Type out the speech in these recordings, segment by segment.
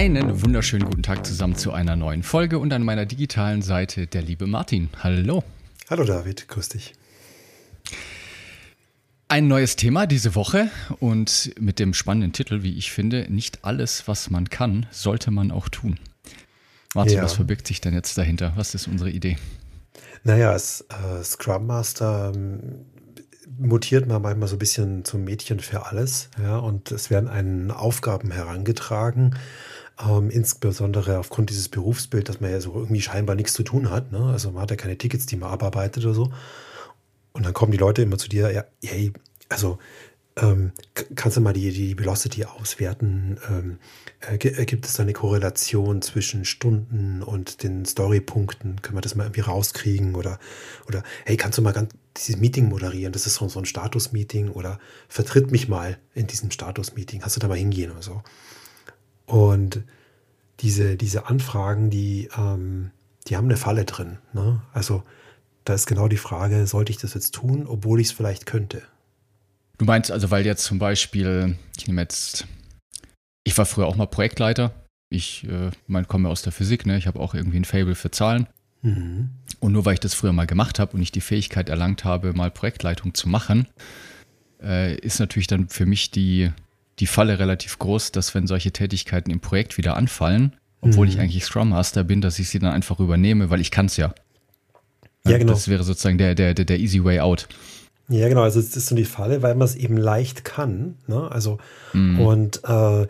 Einen wunderschönen guten Tag zusammen zu einer neuen Folge und an meiner digitalen Seite der liebe Martin. Hallo. Hallo David, grüß dich. Ein neues Thema diese Woche und mit dem spannenden Titel, wie ich finde, nicht alles, was man kann, sollte man auch tun. Martin, ja. was verbirgt sich denn jetzt dahinter? Was ist unsere Idee? Naja, als äh, Scrum Master ähm, mutiert man manchmal so ein bisschen zum Mädchen für alles, ja, und es werden einen Aufgaben herangetragen ähm, insbesondere aufgrund dieses Berufsbild, dass man ja so irgendwie scheinbar nichts zu tun hat. Ne? Also man hat ja keine Tickets, die man abarbeitet oder so. Und dann kommen die Leute immer zu dir, ja, hey, also ähm, kannst du mal die, die Velocity auswerten? Ähm, äh, äh, gibt es da eine Korrelation zwischen Stunden und den Storypunkten? Können wir das mal irgendwie rauskriegen? Oder, oder hey, kannst du mal ganz dieses Meeting moderieren? Das ist so, so ein Status-Meeting oder vertritt mich mal in diesem Status-Meeting. Hast du da mal hingehen oder so? Und diese, diese Anfragen, die, ähm, die haben eine Falle drin. Ne? Also da ist genau die Frage, sollte ich das jetzt tun, obwohl ich es vielleicht könnte? Du meinst also, weil jetzt zum Beispiel, ich nehme jetzt, ich war früher auch mal Projektleiter. Ich äh, mein, komme aus der Physik, ne? ich habe auch irgendwie ein Fable für Zahlen. Mhm. Und nur weil ich das früher mal gemacht habe und ich die Fähigkeit erlangt habe, mal Projektleitung zu machen, äh, ist natürlich dann für mich die, die Falle relativ groß, dass wenn solche Tätigkeiten im Projekt wieder anfallen, obwohl mhm. ich eigentlich Scrum Master bin, dass ich sie dann einfach übernehme, weil ich kann es ja. Ja, genau. Das wäre sozusagen der, der, der, der easy way out. Ja, genau. Also es ist so die Falle, weil man es eben leicht kann. Ne? Also mhm. und äh,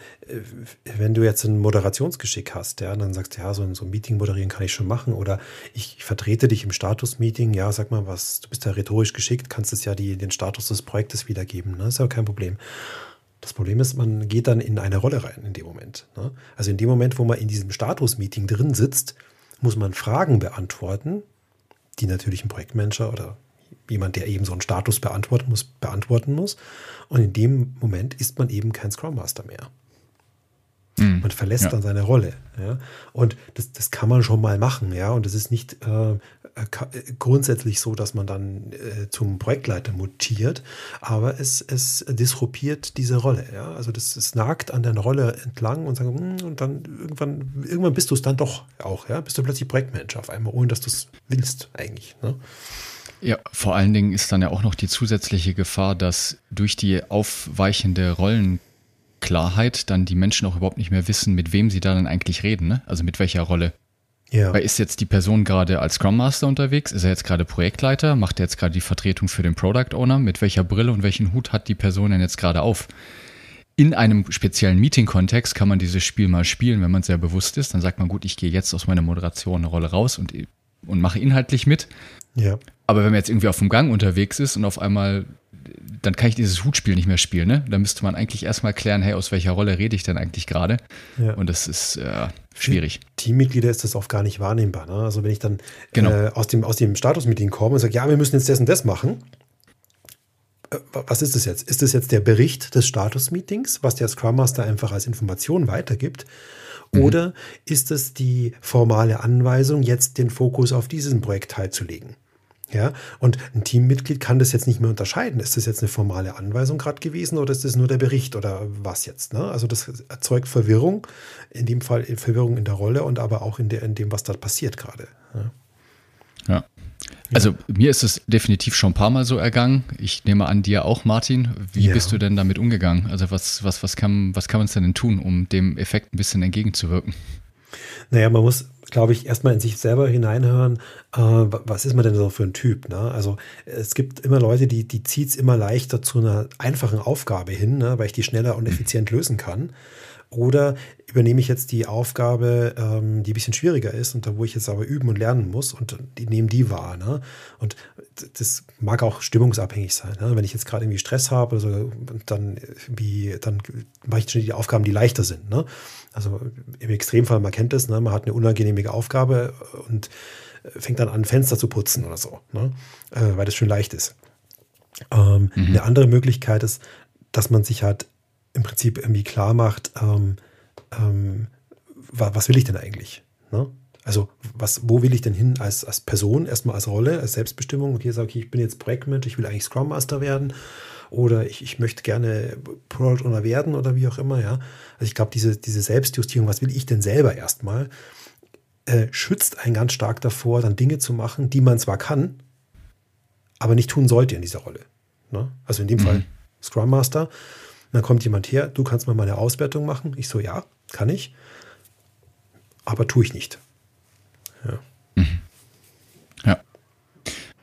wenn du jetzt ein Moderationsgeschick hast, ja, dann sagst du, ja, so ein, so ein Meeting moderieren kann ich schon machen oder ich, ich vertrete dich im Status-Meeting. Ja, sag mal was. Du bist ja rhetorisch geschickt, kannst es ja die, den Status des Projektes wiedergeben. Ne? Ist ja kein Problem. Das Problem ist, man geht dann in eine Rolle rein in dem Moment. Ne? Also in dem Moment, wo man in diesem Status-Meeting drin sitzt, muss man Fragen beantworten, die natürlich ein Projektmanager oder jemand, der eben so einen Status beantworten muss, beantworten muss. Und in dem Moment ist man eben kein Scrum Master mehr. Mhm. Man verlässt ja. dann seine Rolle. Ja? Und das, das kann man schon mal machen, ja. Und es ist nicht äh, grundsätzlich so, dass man dann äh, zum Projektleiter mutiert, aber es, es disruptiert diese Rolle. Ja? Also das, es nagt an der Rolle entlang und, sagen, hm, und dann irgendwann, irgendwann bist du es dann doch auch, ja. Bist du plötzlich Projektmanager auf einmal, ohne dass du es willst, eigentlich. Ne? Ja, vor allen Dingen ist dann ja auch noch die zusätzliche Gefahr, dass durch die aufweichende Rollen Klarheit dann die Menschen auch überhaupt nicht mehr wissen, mit wem sie da dann eigentlich reden, ne? Also mit welcher Rolle. Ja. Weil ist jetzt die Person gerade als Scrum Master unterwegs? Ist er jetzt gerade Projektleiter? Macht er jetzt gerade die Vertretung für den Product Owner? Mit welcher Brille und welchen Hut hat die Person denn jetzt gerade auf? In einem speziellen Meeting-Kontext kann man dieses Spiel mal spielen, wenn man sehr bewusst ist. Dann sagt man, gut, ich gehe jetzt aus meiner Moderation-Rolle raus und, und mache inhaltlich mit. Ja. Aber wenn man jetzt irgendwie auf dem Gang unterwegs ist und auf einmal dann kann ich dieses Hutspiel nicht mehr spielen. Ne? Da müsste man eigentlich erstmal klären, hey, aus welcher Rolle rede ich denn eigentlich gerade? Ja. Und das ist äh, schwierig. Für Teammitglieder ist das oft gar nicht wahrnehmbar. Ne? Also wenn ich dann genau. äh, aus dem, aus dem Status-Meeting komme und sage, ja, wir müssen jetzt das und das machen. Äh, was ist das jetzt? Ist das jetzt der Bericht des Status-Meetings, was der Scrum Master einfach als Information weitergibt? Mhm. Oder ist es die formale Anweisung, jetzt den Fokus auf diesen Projekt teilzulegen? Ja, und ein Teammitglied kann das jetzt nicht mehr unterscheiden. Ist das jetzt eine formale Anweisung gerade gewesen oder ist das nur der Bericht oder was jetzt? Ne? Also das erzeugt Verwirrung, in dem Fall Verwirrung in der Rolle und aber auch in, der, in dem, was da passiert gerade. Ja. ja. Also mir ist es definitiv schon ein paar Mal so ergangen. Ich nehme an dir auch, Martin. Wie ja. bist du denn damit umgegangen? Also was, was, was, kann, was kann man denn tun, um dem Effekt ein bisschen entgegenzuwirken? Naja, man muss, glaube ich, erstmal in sich selber hineinhören, äh, was ist man denn so für ein Typ? Ne? Also es gibt immer Leute, die, die zieht es immer leichter zu einer einfachen Aufgabe hin, ne? weil ich die schneller und mhm. effizient lösen kann. Oder übernehme ich jetzt die Aufgabe, ähm, die ein bisschen schwieriger ist und da, wo ich jetzt aber üben und lernen muss und die nehmen die wahr. Ne? Und das mag auch stimmungsabhängig sein. Ne? Wenn ich jetzt gerade irgendwie Stress habe oder so, dann, wie, dann mache ich schon die Aufgaben, die leichter sind. Ne? Also im Extremfall, man kennt das, ne? man hat eine unangenehme Aufgabe und fängt dann an, Fenster zu putzen oder so, ne? äh, weil das schön leicht ist. Ähm, mhm. Eine andere Möglichkeit ist, dass man sich halt im Prinzip irgendwie klar macht, ähm, ähm, was will ich denn eigentlich? Ne? Also, was, wo will ich denn hin als, als Person, erstmal als Rolle, als Selbstbestimmung? Und hier sage ich, ich bin jetzt Projektmensch, ich will eigentlich Scrum Master werden oder ich, ich möchte gerne Product Owner werden oder wie auch immer, ja. Also ich glaube, diese, diese Selbstjustierung, was will ich denn selber erstmal, äh, schützt einen ganz stark davor, dann Dinge zu machen, die man zwar kann, aber nicht tun sollte in dieser Rolle. Ne? Also in dem mhm. Fall Scrum Master. Dann kommt jemand her, du kannst mal eine Auswertung machen. Ich so, ja, kann ich, aber tue ich nicht. Ja. Mhm. ja.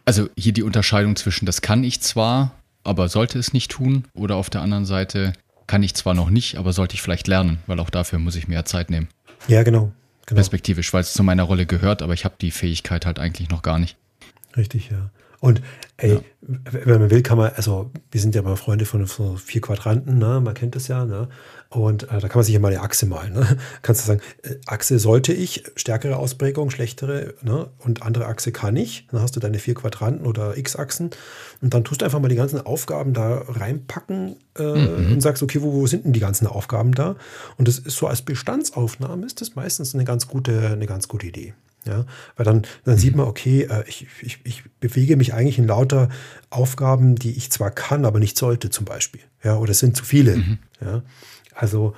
Also hier die Unterscheidung zwischen, das kann ich zwar, aber sollte es nicht tun, oder auf der anderen Seite kann ich zwar noch nicht, aber sollte ich vielleicht lernen, weil auch dafür muss ich mehr Zeit nehmen. Ja, genau. genau. Perspektivisch, weil es zu meiner Rolle gehört, aber ich habe die Fähigkeit halt eigentlich noch gar nicht. Richtig, ja. Und ey, ja. wenn man will, kann man, also wir sind ja mal Freunde von so vier Quadranten, ne? man kennt das ja, ne? Und äh, da kann man sich ja mal eine Achse malen. Ne? Kannst du sagen, äh, Achse sollte ich, stärkere Ausprägung, schlechtere, ne? und andere Achse kann ich. Dann hast du deine vier Quadranten oder X-Achsen. Und dann tust du einfach mal die ganzen Aufgaben da reinpacken äh, mhm. und sagst, okay, wo, wo sind denn die ganzen Aufgaben da? Und das ist so als Bestandsaufnahme ist das meistens eine ganz gute, eine ganz gute Idee. Ja, weil dann, dann sieht man, okay, äh, ich, ich, ich bewege mich eigentlich in lauter Aufgaben, die ich zwar kann, aber nicht sollte, zum Beispiel. Ja, oder es sind zu viele. Mhm. Ja, also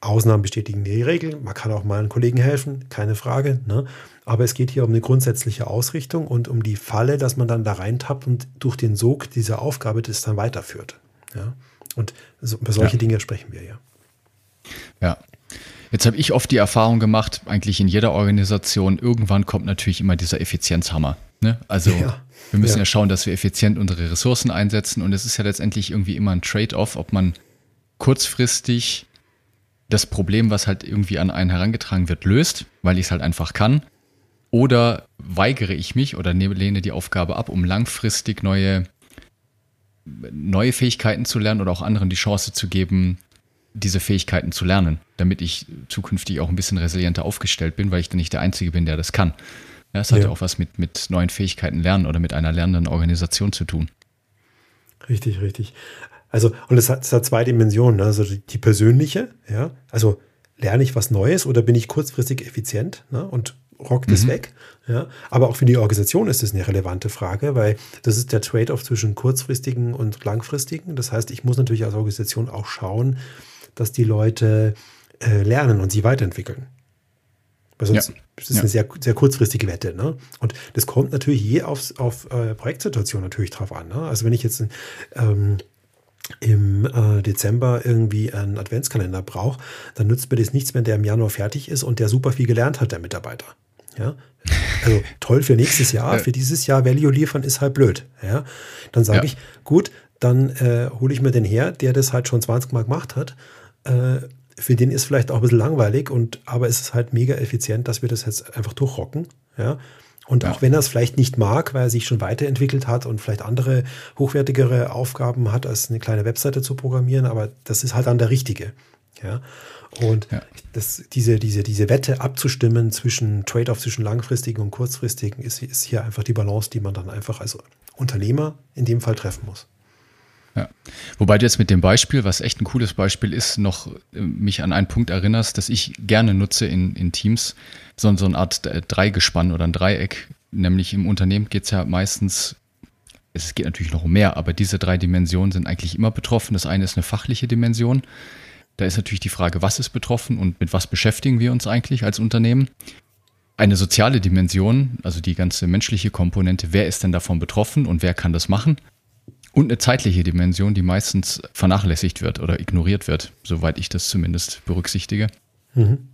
Ausnahmen bestätigen die Regel. Man kann auch mal einem Kollegen helfen, keine Frage. Ne? Aber es geht hier um eine grundsätzliche Ausrichtung und um die Falle, dass man dann da reintappt und durch den Sog dieser Aufgabe das dann weiterführt. Ja? Und so, über solche ja. Dinge sprechen wir ja. Ja, Jetzt habe ich oft die Erfahrung gemacht, eigentlich in jeder Organisation, irgendwann kommt natürlich immer dieser Effizienzhammer. Ne? Also ja, wir müssen ja. ja. schauen, dass wir effizient unsere Ressourcen einsetzen und es ist ja letztendlich irgendwie immer ein Trade-off, ob man kurzfristig das Problem, was halt irgendwie an einen herangetragen wird, löst, weil ich es halt einfach kann. Oder weigere ich mich oder lehne die Aufgabe ab, um langfristig neue, neue Fähigkeiten zu lernen oder auch anderen die Chance zu geben, diese Fähigkeiten zu lernen, damit ich zukünftig auch ein bisschen resilienter aufgestellt bin, weil ich dann nicht der Einzige bin, der das kann. Ja, das hat ja auch was mit, mit neuen Fähigkeiten lernen oder mit einer lernenden Organisation zu tun. Richtig, richtig. Also, und es hat, es hat zwei Dimensionen. Ne? Also die, die, persönliche, ja, also lerne ich was Neues oder bin ich kurzfristig effizient ne? und rockt es mhm. weg. Ja? Aber auch für die Organisation ist das eine relevante Frage, weil das ist der Trade-off zwischen kurzfristigen und langfristigen. Das heißt, ich muss natürlich als Organisation auch schauen, dass die Leute äh, lernen und sie weiterentwickeln. Weil sonst ja. ist es ja. eine sehr, sehr kurzfristige Wette. Ne? Und das kommt natürlich je aufs, auf äh, Projektsituation natürlich drauf an. Ne? Also wenn ich jetzt ähm, im äh, Dezember irgendwie einen Adventskalender brauche, dann nützt mir das nichts, wenn der im Januar fertig ist und der super viel gelernt hat, der Mitarbeiter. Ja, also toll für nächstes Jahr, für dieses Jahr Value liefern ist halt blöd. Ja, dann sage ja. ich, gut, dann äh, hole ich mir den her, der das halt schon 20 Mal gemacht hat äh, für den ist vielleicht auch ein bisschen langweilig und aber es ist halt mega effizient, dass wir das jetzt einfach durchrocken. Ja. Und ja. auch wenn er es vielleicht nicht mag, weil er sich schon weiterentwickelt hat und vielleicht andere hochwertigere Aufgaben hat, als eine kleine Webseite zu programmieren, aber das ist halt dann der richtige. Ja. Und ja. Das, diese, diese, diese Wette abzustimmen zwischen Trade-off zwischen langfristigen und kurzfristigen ist, ist hier einfach die Balance, die man dann einfach als Unternehmer in dem Fall treffen muss. Ja. Wobei du jetzt mit dem Beispiel, was echt ein cooles Beispiel ist, noch äh, mich an einen Punkt erinnerst, dass ich gerne nutze in, in Teams, so, so eine Art Dreigespann oder ein Dreieck. Nämlich im Unternehmen geht es ja meistens, es geht natürlich noch um mehr, aber diese drei Dimensionen sind eigentlich immer betroffen. Das eine ist eine fachliche Dimension. Da ist natürlich die Frage, was ist betroffen und mit was beschäftigen wir uns eigentlich als Unternehmen? Eine soziale Dimension, also die ganze menschliche Komponente, wer ist denn davon betroffen und wer kann das machen? Und eine zeitliche Dimension, die meistens vernachlässigt wird oder ignoriert wird, soweit ich das zumindest berücksichtige. Mhm.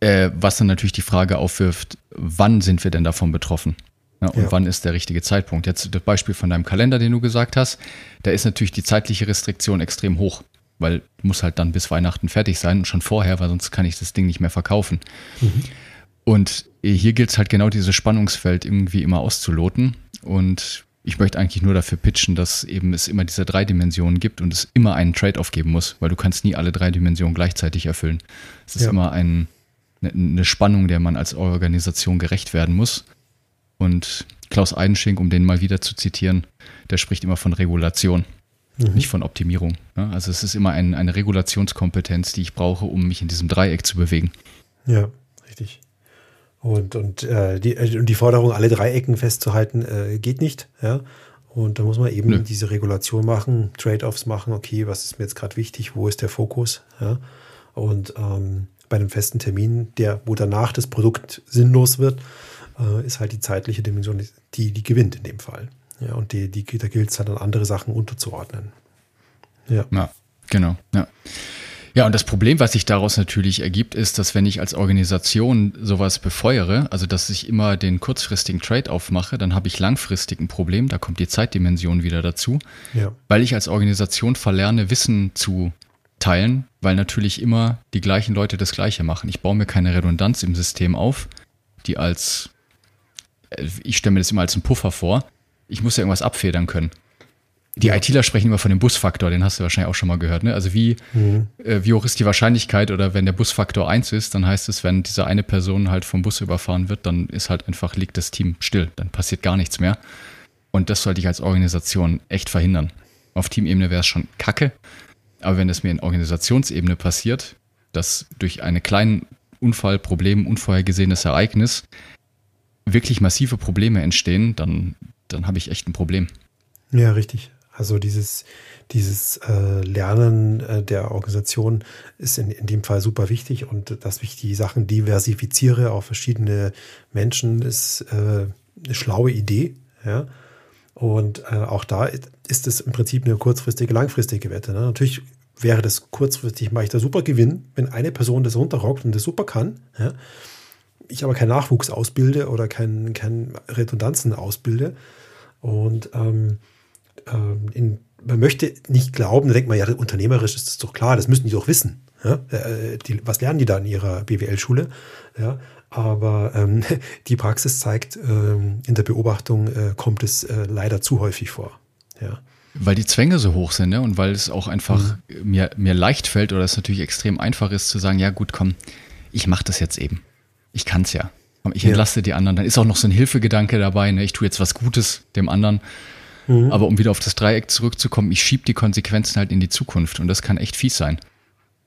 Äh, was dann natürlich die Frage aufwirft, wann sind wir denn davon betroffen? Ja, und ja. wann ist der richtige Zeitpunkt? Jetzt das Beispiel von deinem Kalender, den du gesagt hast, da ist natürlich die zeitliche Restriktion extrem hoch. weil muss halt dann bis Weihnachten fertig sein und schon vorher, weil sonst kann ich das Ding nicht mehr verkaufen. Mhm. Und hier gilt es halt genau dieses Spannungsfeld irgendwie immer auszuloten. Und ich möchte eigentlich nur dafür pitchen, dass eben es immer diese drei Dimensionen gibt und es immer einen Trade-off geben muss, weil du kannst nie alle drei Dimensionen gleichzeitig erfüllen. Es ist ja. immer ein, eine, eine Spannung, der man als Organisation gerecht werden muss. Und Klaus Eidenschink, um den mal wieder zu zitieren, der spricht immer von Regulation, mhm. nicht von Optimierung. Also es ist immer ein, eine Regulationskompetenz, die ich brauche, um mich in diesem Dreieck zu bewegen. Ja, richtig. Und, und, äh, die, äh, die Forderung, alle drei Ecken festzuhalten, äh, geht nicht. Ja? Und da muss man eben Nö. diese Regulation machen, Trade-offs machen, okay, was ist mir jetzt gerade wichtig, wo ist der Fokus? Ja? Und ähm, bei einem festen Termin, der, wo danach das Produkt sinnlos wird, äh, ist halt die zeitliche Dimension, die, die gewinnt in dem Fall. Ja, und die, die, da gilt es halt dann andere Sachen unterzuordnen. Ja. ja, genau. Ja. Ja, und das Problem, was sich daraus natürlich ergibt, ist, dass wenn ich als Organisation sowas befeuere, also dass ich immer den kurzfristigen Trade aufmache, dann habe ich langfristig ein Problem, da kommt die Zeitdimension wieder dazu, ja. weil ich als Organisation verlerne, Wissen zu teilen, weil natürlich immer die gleichen Leute das Gleiche machen. Ich baue mir keine Redundanz im System auf, die als, äh, ich stelle mir das immer als einen Puffer vor, ich muss ja irgendwas abfedern können. Die ja. ITler sprechen immer von dem Busfaktor, den hast du wahrscheinlich auch schon mal gehört. Ne? Also wie, mhm. äh, wie hoch ist die Wahrscheinlichkeit oder wenn der Busfaktor 1 ist, dann heißt es, wenn diese eine Person halt vom Bus überfahren wird, dann ist halt einfach, liegt das Team still, dann passiert gar nichts mehr. Und das sollte ich als Organisation echt verhindern. Auf Teamebene wäre es schon kacke, aber wenn es mir in Organisationsebene passiert, dass durch einen kleinen Unfall, Problem, unvorhergesehenes Ereignis wirklich massive Probleme entstehen, dann, dann habe ich echt ein Problem. Ja, richtig. Also dieses, dieses äh, Lernen äh, der Organisation ist in, in dem Fall super wichtig und dass ich die Sachen diversifiziere auf verschiedene Menschen ist äh, eine schlaue Idee. Ja? Und äh, auch da ist es im Prinzip eine kurzfristige, langfristige Wette. Ne? Natürlich wäre das kurzfristig, mache ich da super Gewinn, wenn eine Person das runterrockt und das super kann. Ja? Ich aber keinen Nachwuchs ausbilde oder keinen kein Redundanzen ausbilde. Und ähm, ähm, in, man möchte nicht glauben, da denkt man, ja, unternehmerisch ist das doch klar, das müssen die doch wissen. Ja? Äh, die, was lernen die da in ihrer BWL-Schule? Ja? Aber ähm, die Praxis zeigt, ähm, in der Beobachtung äh, kommt es äh, leider zu häufig vor. Ja. Weil die Zwänge so hoch sind, ne? Und weil es auch einfach mhm. mir, mir leicht fällt oder es natürlich extrem einfach ist zu sagen, ja gut, komm, ich mache das jetzt eben. Ich kann es ja. Ich entlaste ja. die anderen. Dann ist auch noch so ein Hilfegedanke dabei, ne? Ich tue jetzt was Gutes dem anderen. Mhm. Aber um wieder auf das Dreieck zurückzukommen, ich schiebe die Konsequenzen halt in die Zukunft und das kann echt fies sein.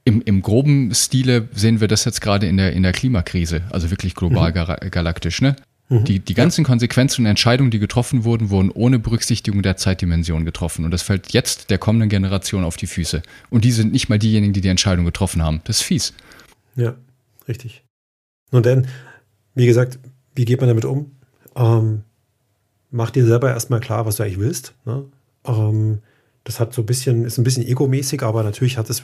Im, Im groben Stile sehen wir das jetzt gerade in der, in der Klimakrise, also wirklich global mhm. galaktisch. Ne? Mhm. Die, die ganzen Konsequenzen und Entscheidungen, die getroffen wurden, wurden ohne Berücksichtigung der Zeitdimension getroffen. Und das fällt jetzt der kommenden Generation auf die Füße. Und die sind nicht mal diejenigen, die die Entscheidung getroffen haben. Das ist fies. Ja, richtig. Und dann, wie gesagt, wie geht man damit um? Ähm, mach dir selber erstmal klar, was du eigentlich willst. Ne? Ähm, das hat so ein bisschen, ist ein bisschen egomäßig, aber natürlich hat es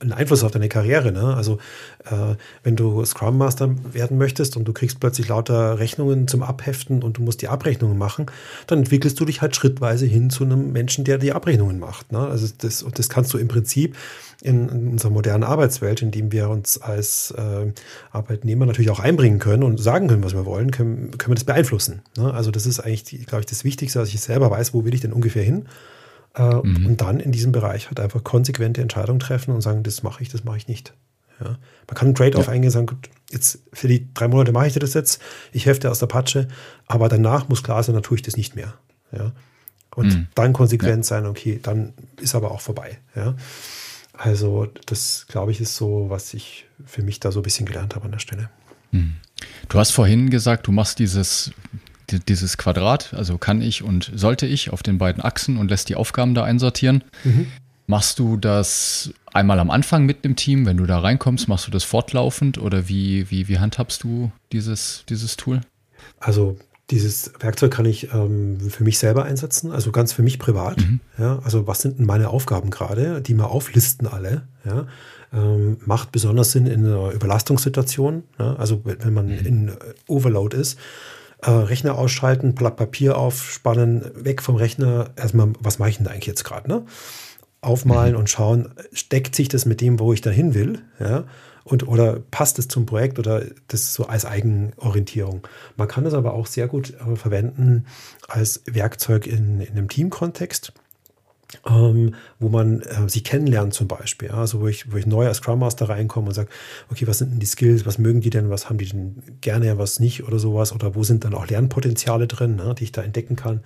einen Einfluss auf deine Karriere. Ne? Also äh, wenn du Scrum Master werden möchtest und du kriegst plötzlich lauter Rechnungen zum Abheften und du musst die Abrechnungen machen, dann entwickelst du dich halt schrittweise hin zu einem Menschen, der die Abrechnungen macht. Ne? Also das, und das kannst du im Prinzip in, in unserer modernen Arbeitswelt, in dem wir uns als äh, Arbeitnehmer natürlich auch einbringen können und sagen können, was wir wollen, können, können wir das beeinflussen. Ne? Also das ist eigentlich, glaube ich, das Wichtigste, dass ich selber weiß, wo will ich denn ungefähr hin. Äh, mhm. Und dann in diesem Bereich halt einfach konsequente Entscheidungen treffen und sagen, das mache ich, das mache ich nicht. Ja? Man kann einen Trade-off ja. eingehen und sagen, gut, jetzt für die drei Monate mache ich dir das jetzt, ich hefte aus der Patsche, aber danach muss klar sein, dann tue ich das nicht mehr. Ja? Und mhm. dann konsequent ja. sein, okay, dann ist aber auch vorbei. Ja? Also das, glaube ich, ist so, was ich für mich da so ein bisschen gelernt habe an der Stelle. Hm. Du hast vorhin gesagt, du machst dieses, dieses Quadrat, also kann ich und sollte ich auf den beiden Achsen und lässt die Aufgaben da einsortieren. Mhm. Machst du das einmal am Anfang mit dem Team, wenn du da reinkommst, machst du das fortlaufend oder wie, wie, wie handhabst du dieses, dieses Tool? Also dieses Werkzeug kann ich ähm, für mich selber einsetzen, also ganz für mich privat. Mhm. Ja, also was sind denn meine Aufgaben gerade, die mal auflisten alle. Ja, ähm, macht besonders Sinn in einer Überlastungssituation. Ja, also wenn man mhm. in Overload ist, äh, Rechner ausschalten, Blatt Papier aufspannen, weg vom Rechner. Erstmal, was mache ich denn da eigentlich jetzt gerade? Ne? aufmalen mhm. und schauen, steckt sich das mit dem, wo ich dahin will, ja, und oder passt es zum Projekt oder das so als Eigenorientierung. Man kann das aber auch sehr gut äh, verwenden als Werkzeug in, in einem Teamkontext. Ähm, wo man äh, sich kennenlernt zum Beispiel. Ja? Also wo ich, wo ich neu als Scrum Master reinkomme und sage, okay, was sind denn die Skills, was mögen die denn, was haben die denn gerne, was nicht oder sowas oder wo sind dann auch Lernpotenziale drin, ne, die ich da entdecken kann.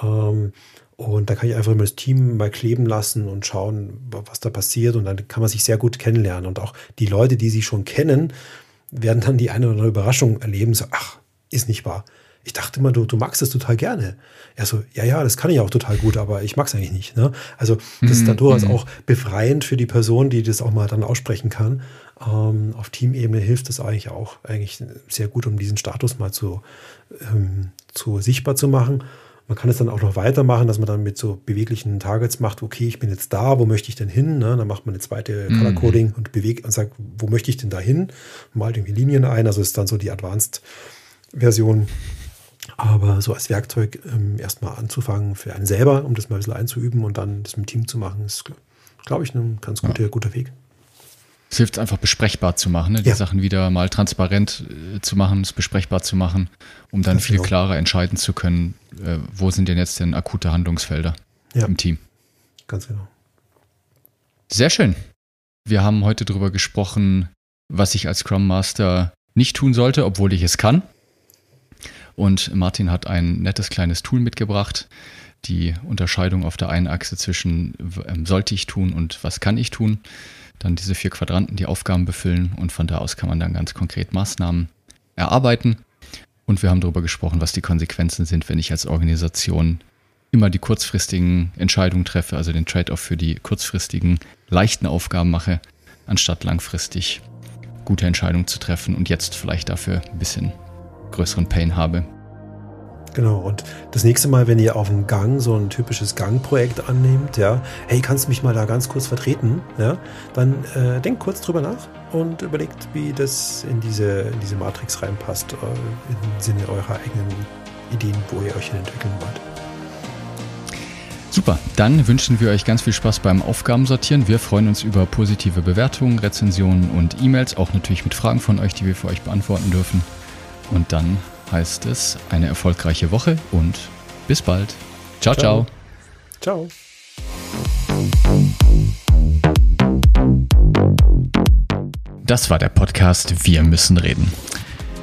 Ähm, und da kann ich einfach immer das Team mal kleben lassen und schauen, was da passiert. Und dann kann man sich sehr gut kennenlernen. Und auch die Leute, die sie schon kennen, werden dann die eine oder andere Überraschung erleben. So, ach, ist nicht wahr. Ich dachte immer, du, du magst es total gerne. Er so, ja, ja, das kann ich auch total gut, aber ich mag es eigentlich nicht. Ne? Also das ist dann mhm, durchaus mhm. auch befreiend für die Person, die das auch mal dann aussprechen kann. Ähm, auf Teamebene hilft es eigentlich auch eigentlich sehr gut, um diesen Status mal zu, ähm, zu sichtbar zu machen. Man kann es dann auch noch weitermachen, dass man dann mit so beweglichen Targets macht, okay, ich bin jetzt da, wo möchte ich denn hin? Ne? Dann macht man eine zweite mhm. Color Coding und bewegt und sagt, wo möchte ich denn da hin? Malt irgendwie Linien ein, also ist dann so die Advanced-Version. Aber so als Werkzeug ähm, erstmal anzufangen für einen selber, um das mal ein bisschen einzuüben und dann das mit dem Team zu machen, ist, glaube ich, ein ganz guter, ja. guter Weg. Es hilft einfach besprechbar zu machen, ne? die ja. Sachen wieder mal transparent äh, zu machen, es besprechbar zu machen, um dann Ganz viel genau. klarer entscheiden zu können, äh, wo sind denn jetzt denn akute Handlungsfelder ja. im Team. Ganz genau. Sehr schön. Wir haben heute darüber gesprochen, was ich als Scrum Master nicht tun sollte, obwohl ich es kann. Und Martin hat ein nettes kleines Tool mitgebracht, die Unterscheidung auf der einen Achse zwischen ähm, sollte ich tun und was kann ich tun dann diese vier Quadranten die Aufgaben befüllen und von da aus kann man dann ganz konkret Maßnahmen erarbeiten. Und wir haben darüber gesprochen, was die Konsequenzen sind, wenn ich als Organisation immer die kurzfristigen Entscheidungen treffe, also den Trade-off für die kurzfristigen leichten Aufgaben mache, anstatt langfristig gute Entscheidungen zu treffen und jetzt vielleicht dafür ein bisschen größeren Pain habe. Genau, und das nächste Mal, wenn ihr auf dem Gang so ein typisches Gangprojekt annehmt, ja, hey, kannst du mich mal da ganz kurz vertreten, ja, dann äh, denkt kurz drüber nach und überlegt, wie das in diese, in diese Matrix reinpasst, äh, im Sinne eurer eigenen Ideen, wo ihr euch hin entwickeln wollt. Super, dann wünschen wir euch ganz viel Spaß beim Aufgabensortieren. Wir freuen uns über positive Bewertungen, Rezensionen und E-Mails, auch natürlich mit Fragen von euch, die wir für euch beantworten dürfen. Und dann heißt es eine erfolgreiche Woche und bis bald. Ciao, ciao. Ciao. Das war der Podcast Wir müssen reden.